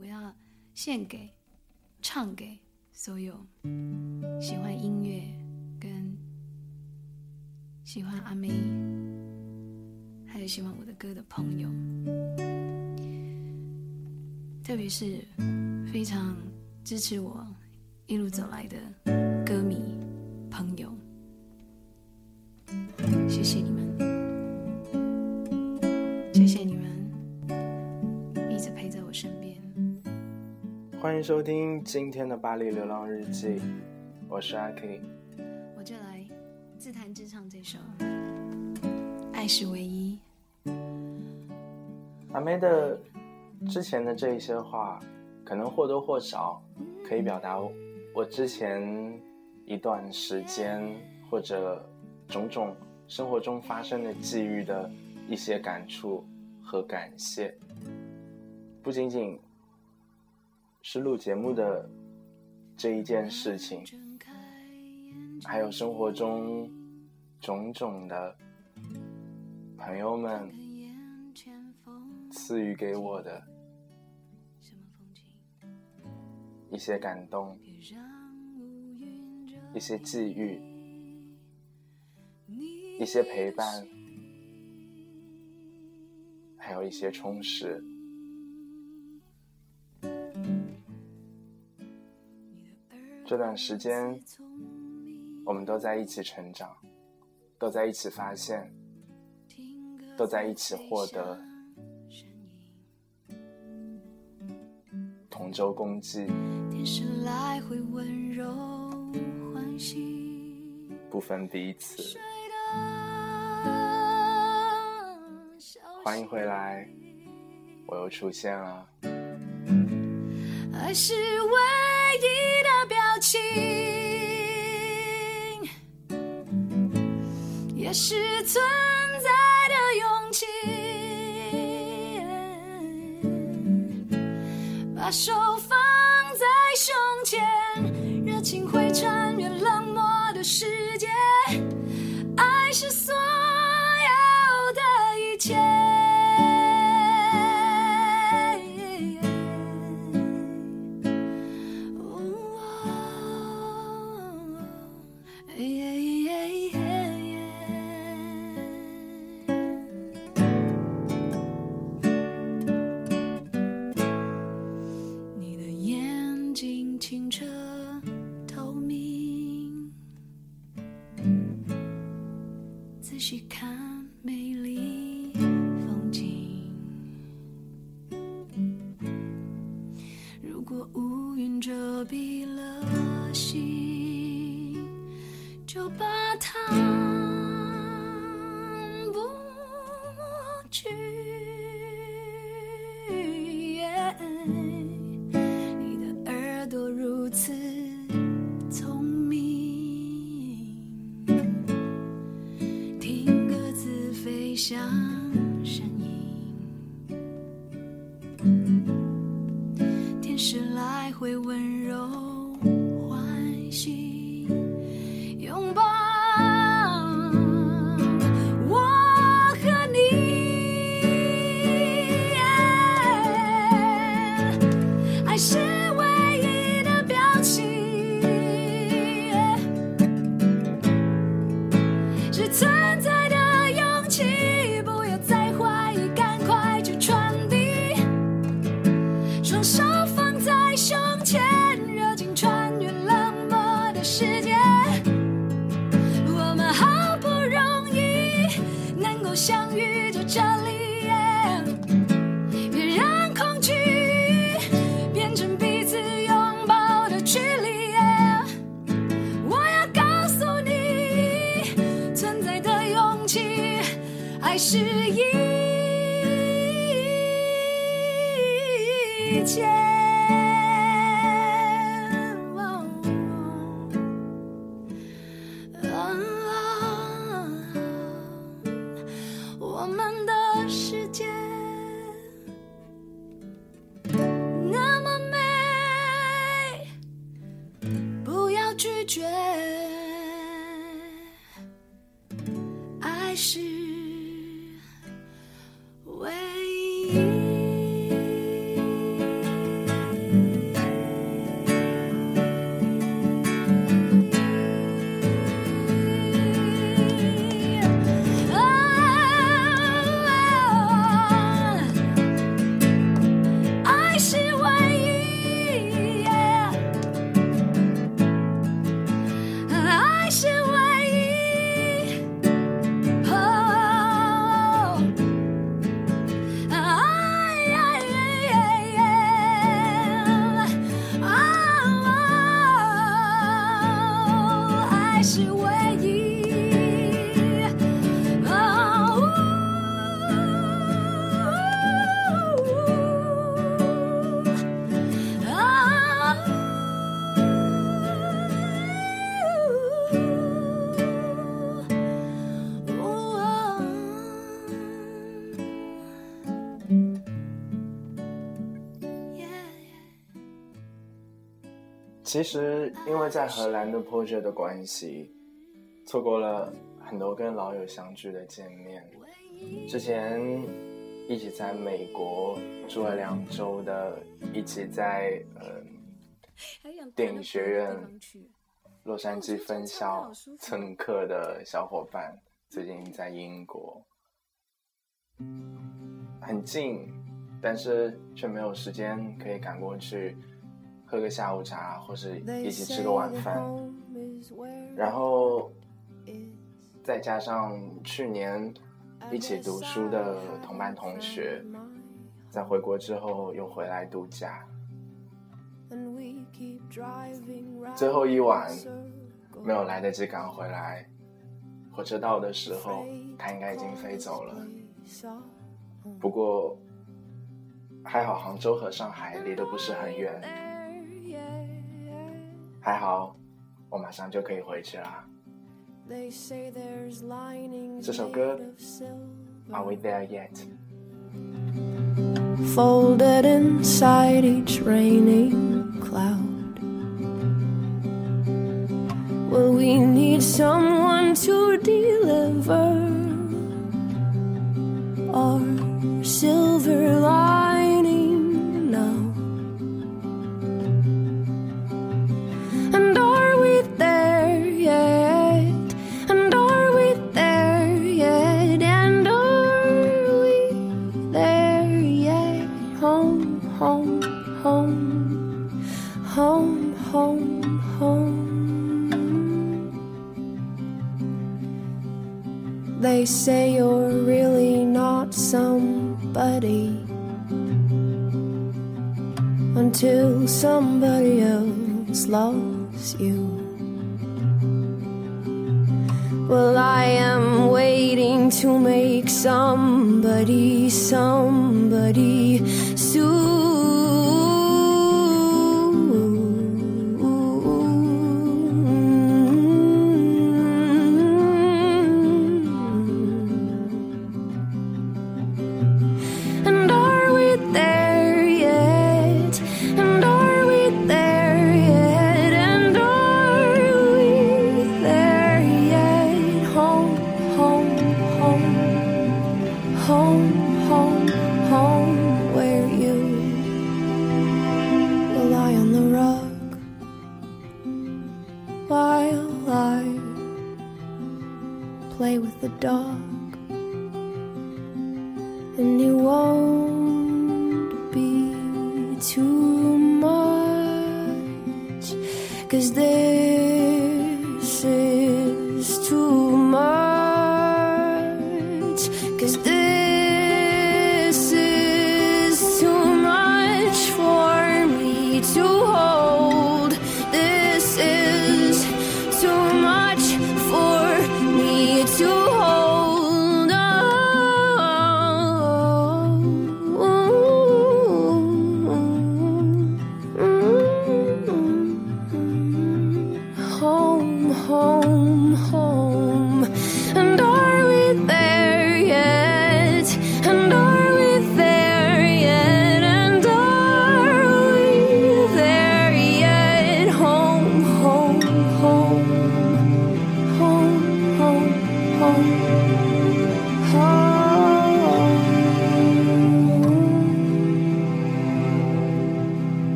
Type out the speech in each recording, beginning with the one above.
我要献给、唱给所有喜欢音乐跟喜欢阿妹，还有喜欢我的歌的朋友，特别是非常支持我一路走来的歌迷朋友，谢谢你们，欢迎收听今天的巴黎流浪日记，我是阿 K。我就来自弹自唱这首《爱是唯一》。阿妹的之前的这一些话，可能或多或少可以表达我之前一段时间或者种种生活中发生的际遇的一些感触和感谢，不仅仅是录节目的这一件事情，还有生活中种种的朋友们赐予给我的一些感动，一些际遇，一些陪伴，还有一些充实。这段时间，我们都在一起成长，都在一起发现，都在一起获得，同舟共济，不分彼此。欢迎回来，我又出现了。爱是唯一的表情，也是存在的勇气。把手放在胸前，热情会穿越冷漠的世界。爱是所子其实因为在荷兰的 project 的关系，错过了很多跟老友相聚的见面。之前一起在美国住了两周的，一起在呃电影学院洛杉矶分校蹭课的小伙伴，最近在英国，很近，但是却没有时间可以赶过去喝个下午茶，或是一起吃个晚饭。然后再加上去年一起读书的同班同学，在回国之后又回来度假。最后一晚没有来得及赶回来，火车到的时候，他应该已经飞走了。不过还好，杭州和上海离得不是很远，还好我马上就可以回去啦。这首歌，Are We There Yet？ folded inside each raining cloud. Will we need someone to deliver our silver lining They say you're really not somebody until somebody else loves you. Well, I am waiting to make somebody somebody soon. live.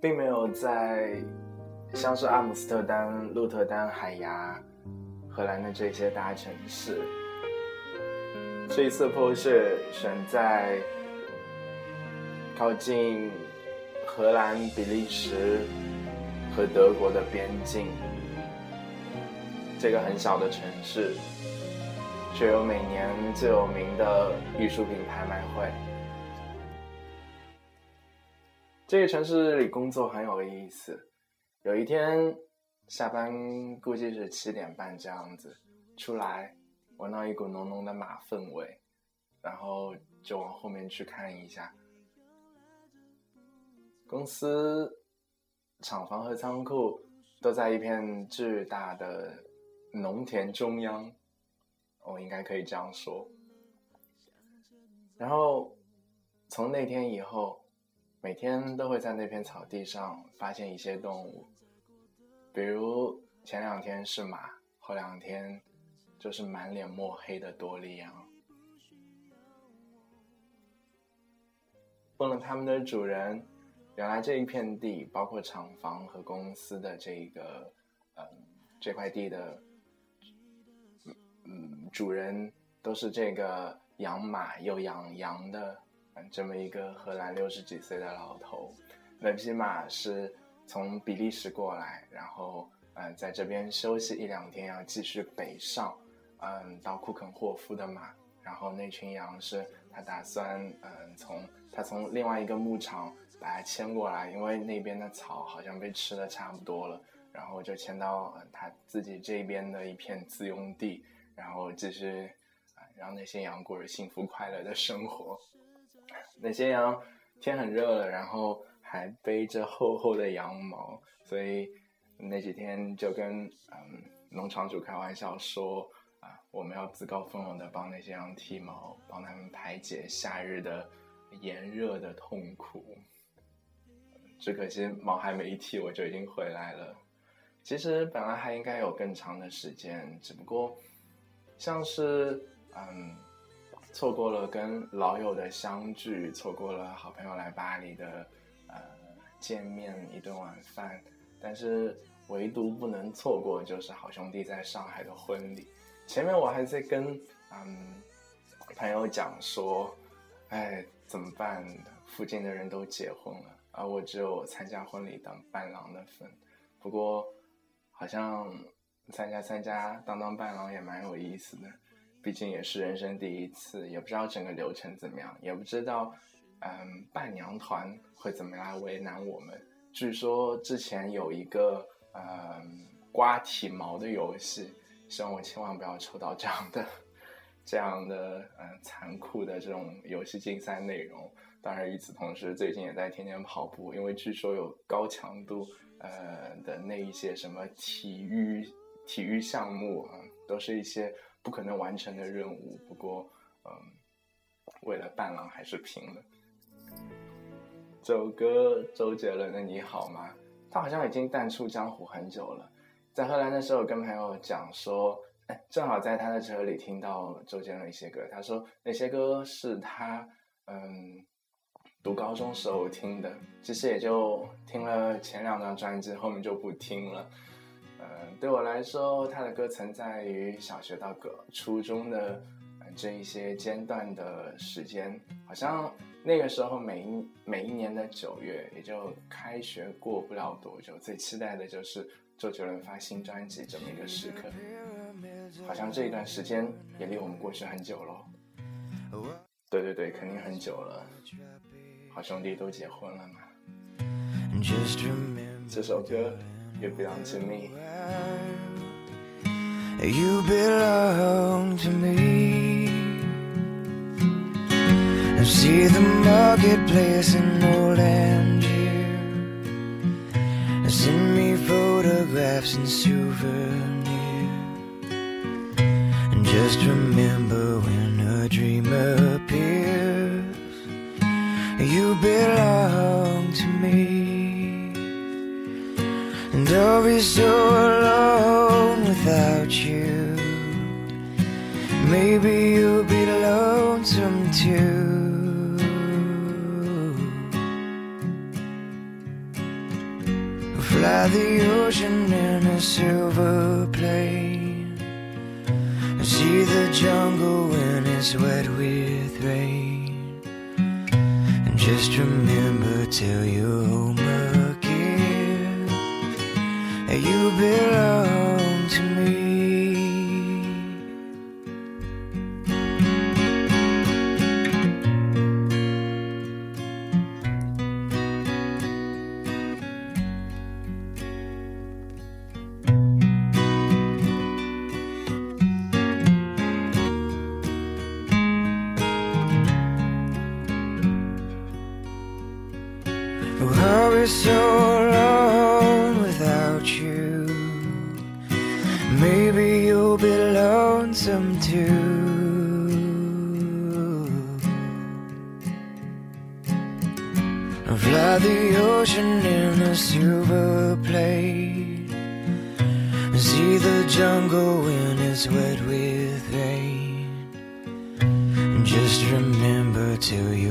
并没有在像是阿姆斯特丹、鹿特丹、海牙、荷兰的这些大城市。这一次破雪选在靠近荷兰、比利时和德国的边境，这个很小的城市，却有每年最有名的艺术品拍卖会。这个城市里工作很有意思。有一天下班估计是七点半这样子，出来闻到一股浓浓的马粪味，然后就往后面去看一下。公司厂房和仓库都在一片巨大的农田中央，我应该可以这样说。然后从那天以后，每天都会在那片草地上发现一些动物，比如前两天是马，后两天就是满脸墨黑的多利羊。问了他们的主人。原来这一片地，包括厂房和公司的这个，嗯，这块地的，嗯，主人都是这个养马又养羊的，这么一个荷兰六十几岁的老头。那匹马是从比利时过来，然后，嗯，在这边休息一两天，要继续北上，嗯，到库肯霍夫的马。然后那群羊是他打算，嗯，从他从另外一个牧场。把它牵过来，因为那边的草好像被吃的差不多了，然后就牵到他自己这边的一片自用地，然后继续啊让那些羊过着幸福快乐的生活。那些羊天很热了，然后还背着厚厚的羊毛，所以那几天就跟嗯农场主开玩笑说啊，我们要自告奋勇的帮那些羊剃毛，帮他们排解夏日的炎热的痛苦。只可惜毛还没剃，我就已经回来了。其实本来还应该有更长的时间，只不过像是嗯，错过了跟老友的相聚，错过了好朋友来巴黎的呃见面一顿晚饭，但是唯独不能错过就是好兄弟在上海的婚礼。前面我还在跟嗯朋友讲说，哎怎么办？附近的人都结婚了。而我只有参加婚礼当伴郎的份，不过好像参加参加当当伴郎也蛮有意思的，毕竟也是人生第一次，也不知道整个流程怎么样，也不知道嗯伴娘团会怎么来为难我们。据说之前有一个嗯刮体毛的游戏，希望我千万不要抽到这样的 这样的嗯残酷的这种游戏竞赛内容。当然，与此同时，最近也在天天跑步，因为据说有高强度呃的那一些什么体育体育项目啊，都是一些不可能完成的任务。不过，嗯，为了伴郎还是拼了。这首歌周杰伦的《你好吗》，他好像已经淡出江湖很久了。在荷兰的时候，跟朋友讲说，哎，正好在他的车里听到周杰伦一些歌，他说那些歌是他嗯。读高中时候听的，其实也就听了前两张专辑，后面就不听了。嗯，对我来说，他的歌存在于小学到个初中的这一些间断的时间，好像那个时候每一每一年的九月，也就开学过不了多久，最期待的就是周杰伦发新专辑这么一个时刻。好像这一段时间也离我们过去很久了。对对对，肯定很久了。好兄弟都结婚了嘛？这首歌《You Belong to me. You belong to me. I see the marketplace in old Angier. Send me photographs and souvenirs. And just remember when a dream appears. You belong to me And I'll be so alone without you. Maybe you'll be lonesome too. Fly the ocean in a silver plane. See the jungle when it's wet with rain. And just remember till you're home You belong to me. So ocean in a silver plate. See the jungle when it's wet with rain. And just remember to you're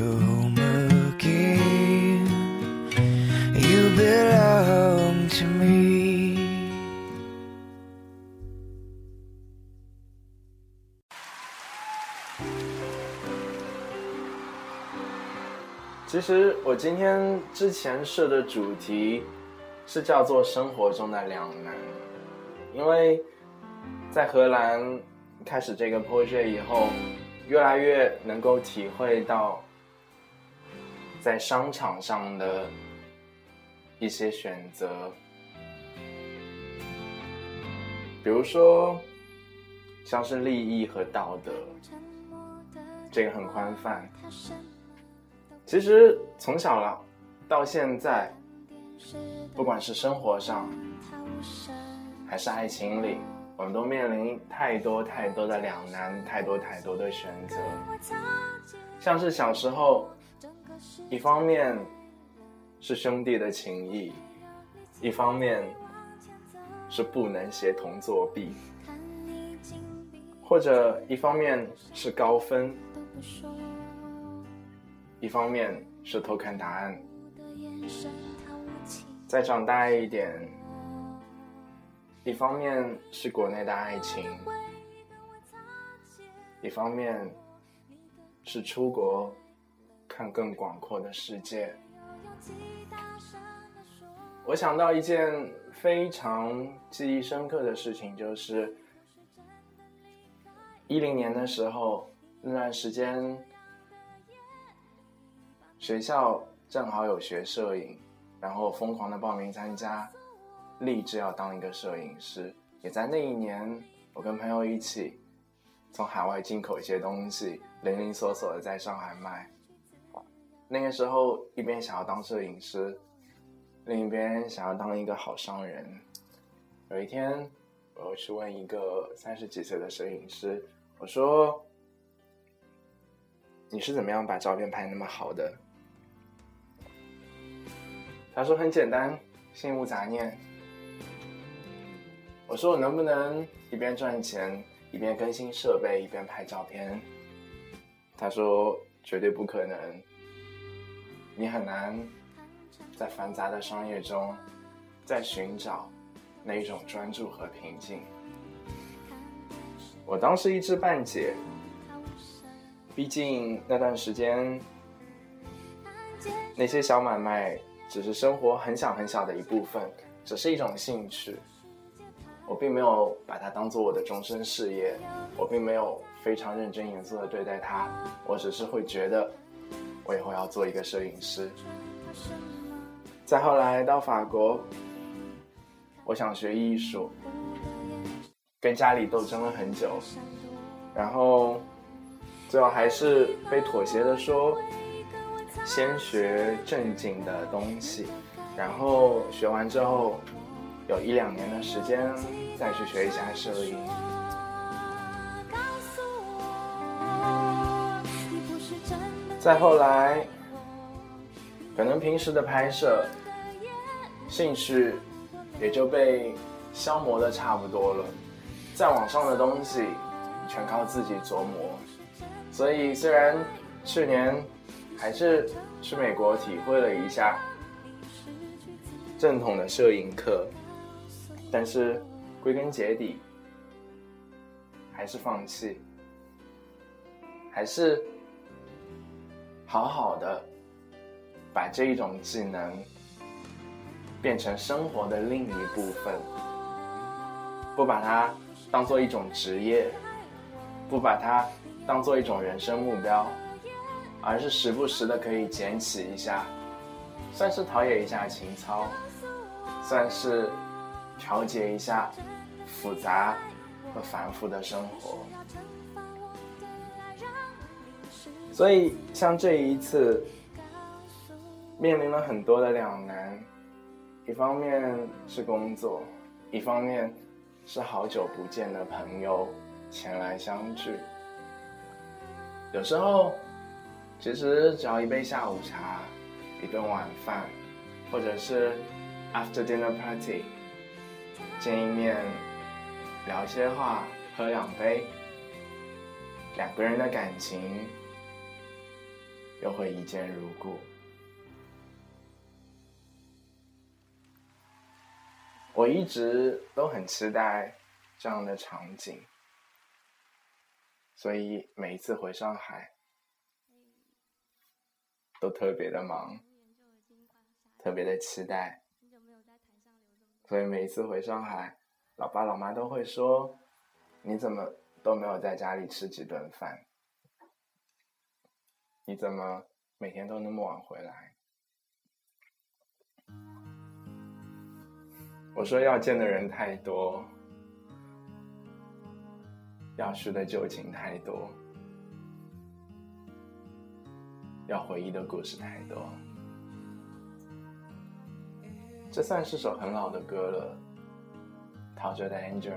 其实我今天之前设的主题是叫做生活中的两难，因为在荷兰开始这个 project 以后，越来越能够体会到在商场上的一些选择，比如说像是利益和道德，这个很宽泛。其实从小了到现在，不管是生活上还是爱情里，我们都面临太多太多的两难，太多太多的选择。像是小时候，一方面是兄弟的情谊，一方面是不能协同作弊，或者一方面是高分。一方面是偷看答案，再长大一点；一方面是国内的爱情，一方面是出国看更广阔的世界。我想到一件非常记忆深刻的事情，就是一零年的时候那段时间。学校正好有学摄影，然后疯狂的报名参加，立志要当一个摄影师。也在那一年，我跟朋友一起从海外进口一些东西，零零琐琐的在上海卖。那个时候，一边想要当摄影师，另一边想要当一个好商人。有一天，我又去问一个三十几岁的摄影师，我说：“你是怎么样把照片拍那么好的？”他说很简单，心无杂念。我说我能不能一边赚钱，一边更新设备，一边拍照片？他说绝对不可能，你很难在繁杂的商业中再寻找那一种专注和平静。我当时一知半解，毕竟那段时间那些小买卖。只是生活很小很小的一部分，只是一种兴趣。我并没有把它当做我的终身事业，我并没有非常认真严肃的对待它。我只是会觉得，我以后要做一个摄影师。再后来到法国，我想学艺术，跟家里斗争了很久，然后最后还是被妥协的说。先学正经的东西，然后学完之后，有一两年的时间再去学一下摄影。再后来，可能平时的拍摄兴趣也就被消磨的差不多了，在网上的东西全靠自己琢磨。所以虽然去年。还是去美国体会了一下正统的摄影课，但是归根结底还是放弃，还是好好的把这一种技能变成生活的另一部分，不把它当做一种职业，不把它当做一种人生目标。而是时不时的可以捡起一下，算是陶冶一下情操，算是调节一下复杂和繁复的生活。所以，像这一次，面临了很多的两难，一方面是工作，一方面是好久不见的朋友前来相聚，有时候。其实只要一杯下午茶，一顿晚饭，或者是 after dinner party，见一面，聊些话，喝两杯，两个人的感情又会一见如故。我一直都很期待这样的场景，所以每一次回上海都特别的忙，特别的期待。所以每一次回上海，老爸老妈都会说：“你怎么都没有在家里吃几顿饭？你怎么每天都那么晚回来？”我说要见的人太多，要叙的旧情太多，要回忆的故事太多。这算是首很老的歌了，《陶喆的 Angel》，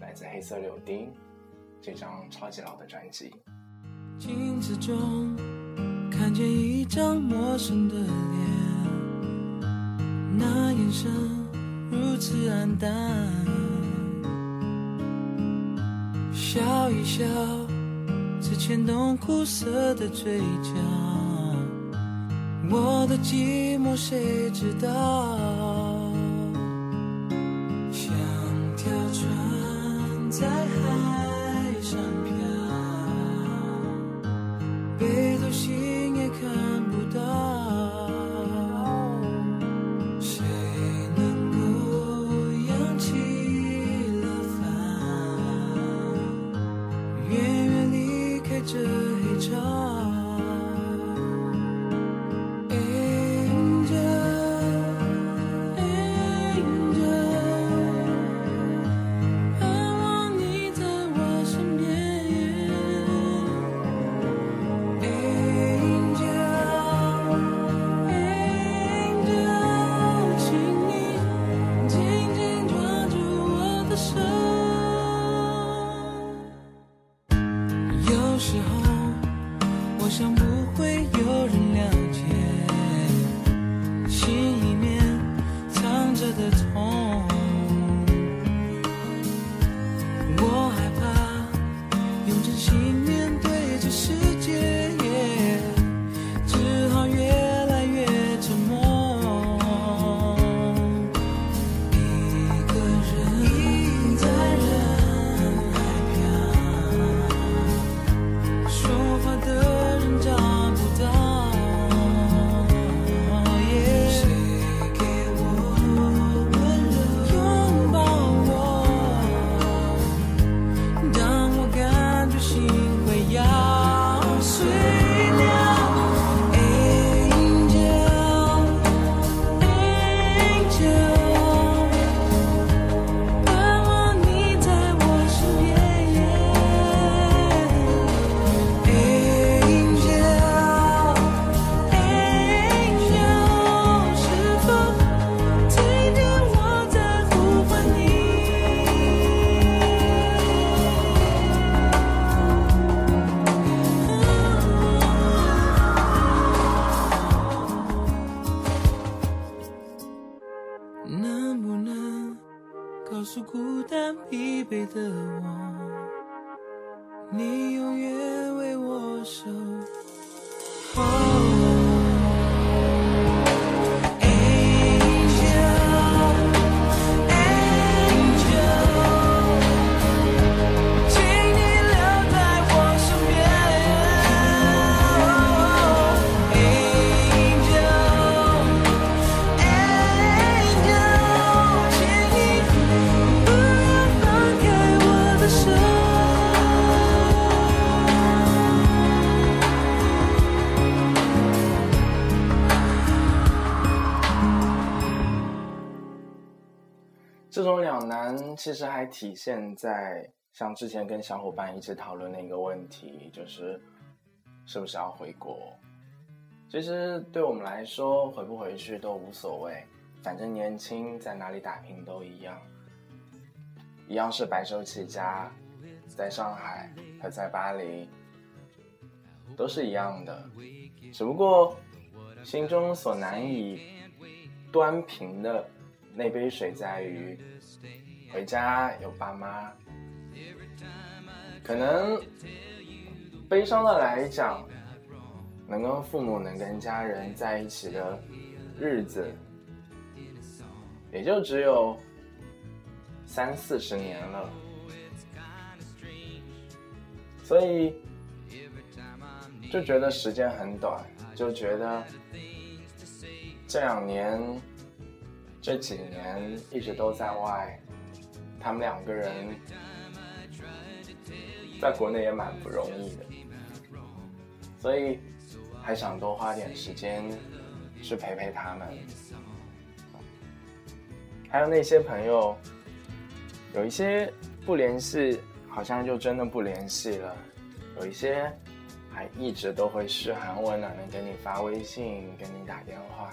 来自黑色柳丁这张超级老的专辑。镜子中看见一张陌生的脸。那眼神如此黯淡，笑一笑，牵动苦涩的嘴角。我的寂寞谁知道？像条船在海上漂，北斗星也看不到。告诉孤单疲惫的我你永远为我守两难其实还体现在像之前跟小伙伴一起讨论的一个问题，就是是不是要回国？其实对我们来说，回不回去都无所谓，反正年轻，在哪里打拼都一样，一样是白手起家，在上海和在巴黎都是一样的，只不过心中所难以端平的那杯水在于，回家有爸妈。可能悲伤的来讲，能跟父母、能跟家人在一起的日子，也就只有三四十年了。所以就觉得时间很短，就觉得这两年、这几年一直都在外，他们两个人在国内也蛮不容易的，所以还想多花点时间去陪陪他们。还有那些朋友，有一些不联系。好像就真的不联系了，有一些还一直都会嘘寒问暖的给你发微信、给你打电话，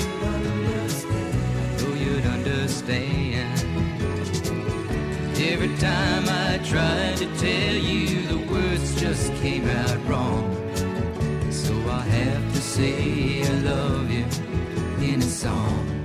Understand. Every time I tried to tell you, the words just came out wrong. So I have to say I love you in a song.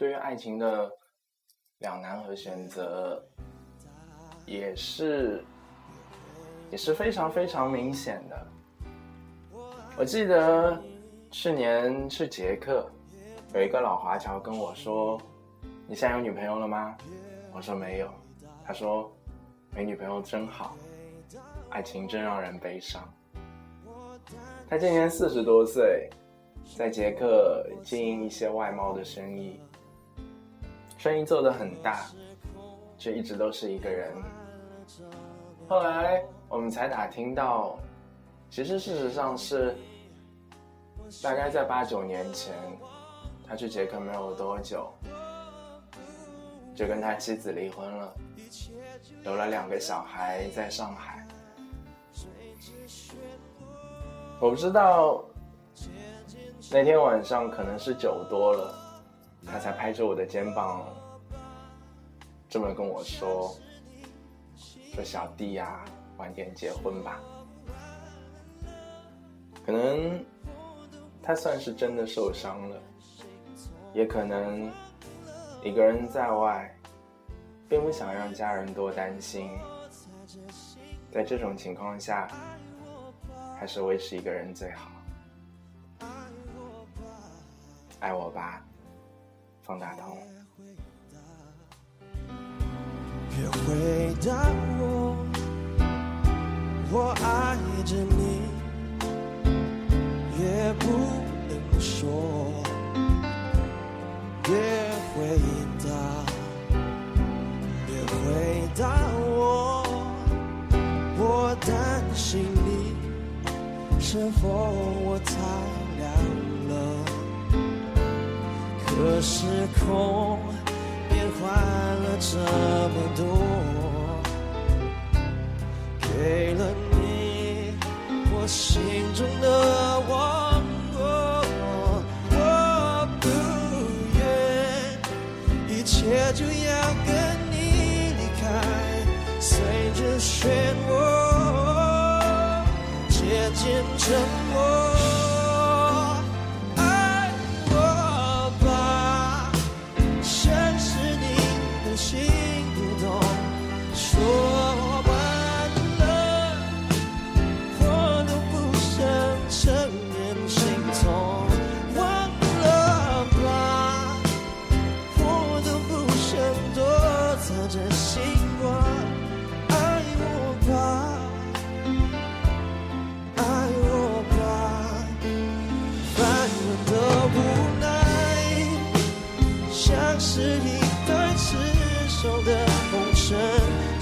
对于爱情的两难和选择，也是也是非常非常明显的。我记得去年去捷克，有一个老华侨跟我说：“你现在有女朋友了吗？”我说没有。他说：“没女朋友真好，爱情真让人悲伤。”他今年四十多岁。在捷克经营一些外贸的生意，生意做得很大，却一直都是一个人。后来我们才打听到，其实事实上是，大概在八九年前，他去捷克没有多久，就跟他妻子离婚了，有了两个小孩在上海。我不知道。那天晚上可能是酒多了，他才拍着我的肩膀，这么跟我说：“说小弟呀，晚点结婚吧。”可能他算是真的受伤了，也可能一个人在外，并不想让家人多担心。在这种情况下，还是维持一个人最好。爱我吧，方大同。别回答我，我爱着你，也不能说。别回答，别回答我，我担心你是否我太这时空变换了这么多，给了你我心中的王国，我不愿一切就要跟你离开，随着漩涡渐渐沉没。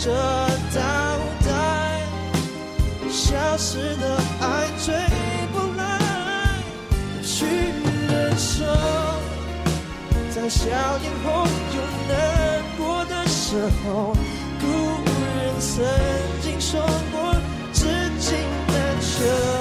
的倒带，消失的爱追不来，去忍受，在笑颜后有难过的时候，古人曾经说过，知情难求。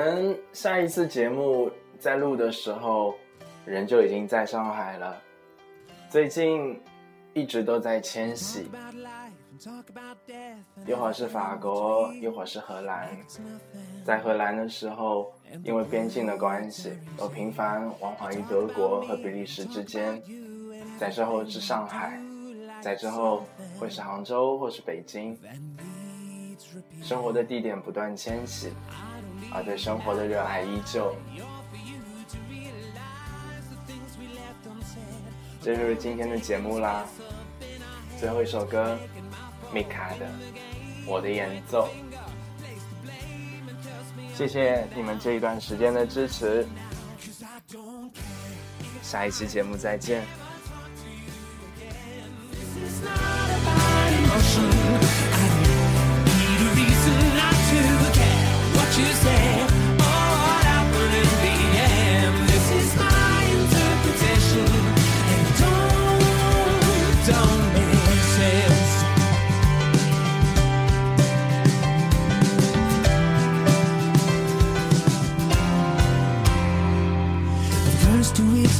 能下一次节目在录的时候，人就已经在上海了。最近一直都在迁徙，一会儿是法国，一会儿是荷兰。在荷兰的时候，因为边境的关系，我频繁往返于德国和比利时之间。在之后是上海，在之后会是杭州或是北京。生活的地点不断迁徙，而对生活的热爱依旧。这就是今天的节目啦，最后一首歌，米卡的《我的演奏》。谢谢你们这一段时间的支持，下一期节目再见。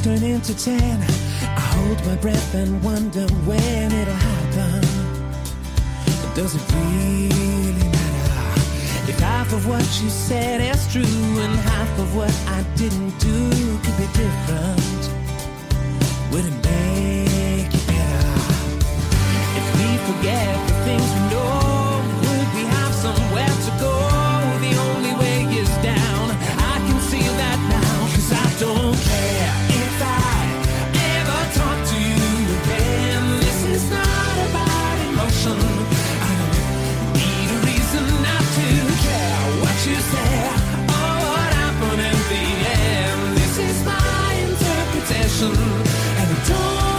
Turn into ten. I hold my breath and wonder when it'll happen. Does it matter? Half of what you said is true and half of what I didn't do could be different, would it make it better? If we forget the things we know, listen and don't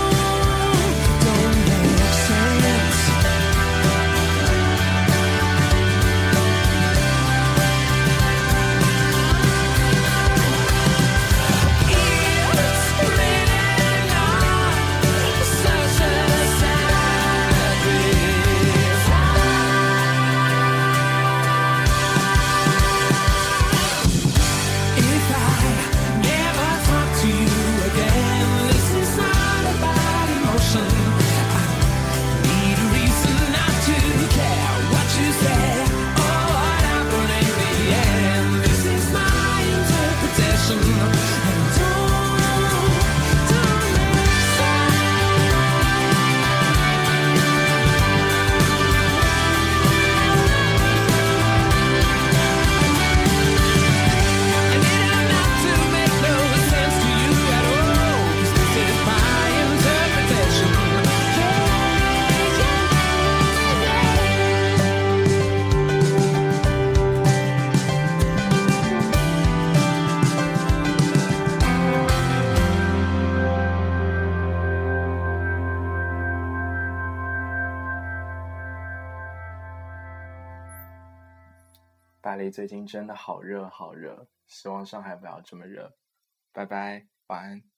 最近真的好热好热，希望上海不要这么热。拜拜，晚安。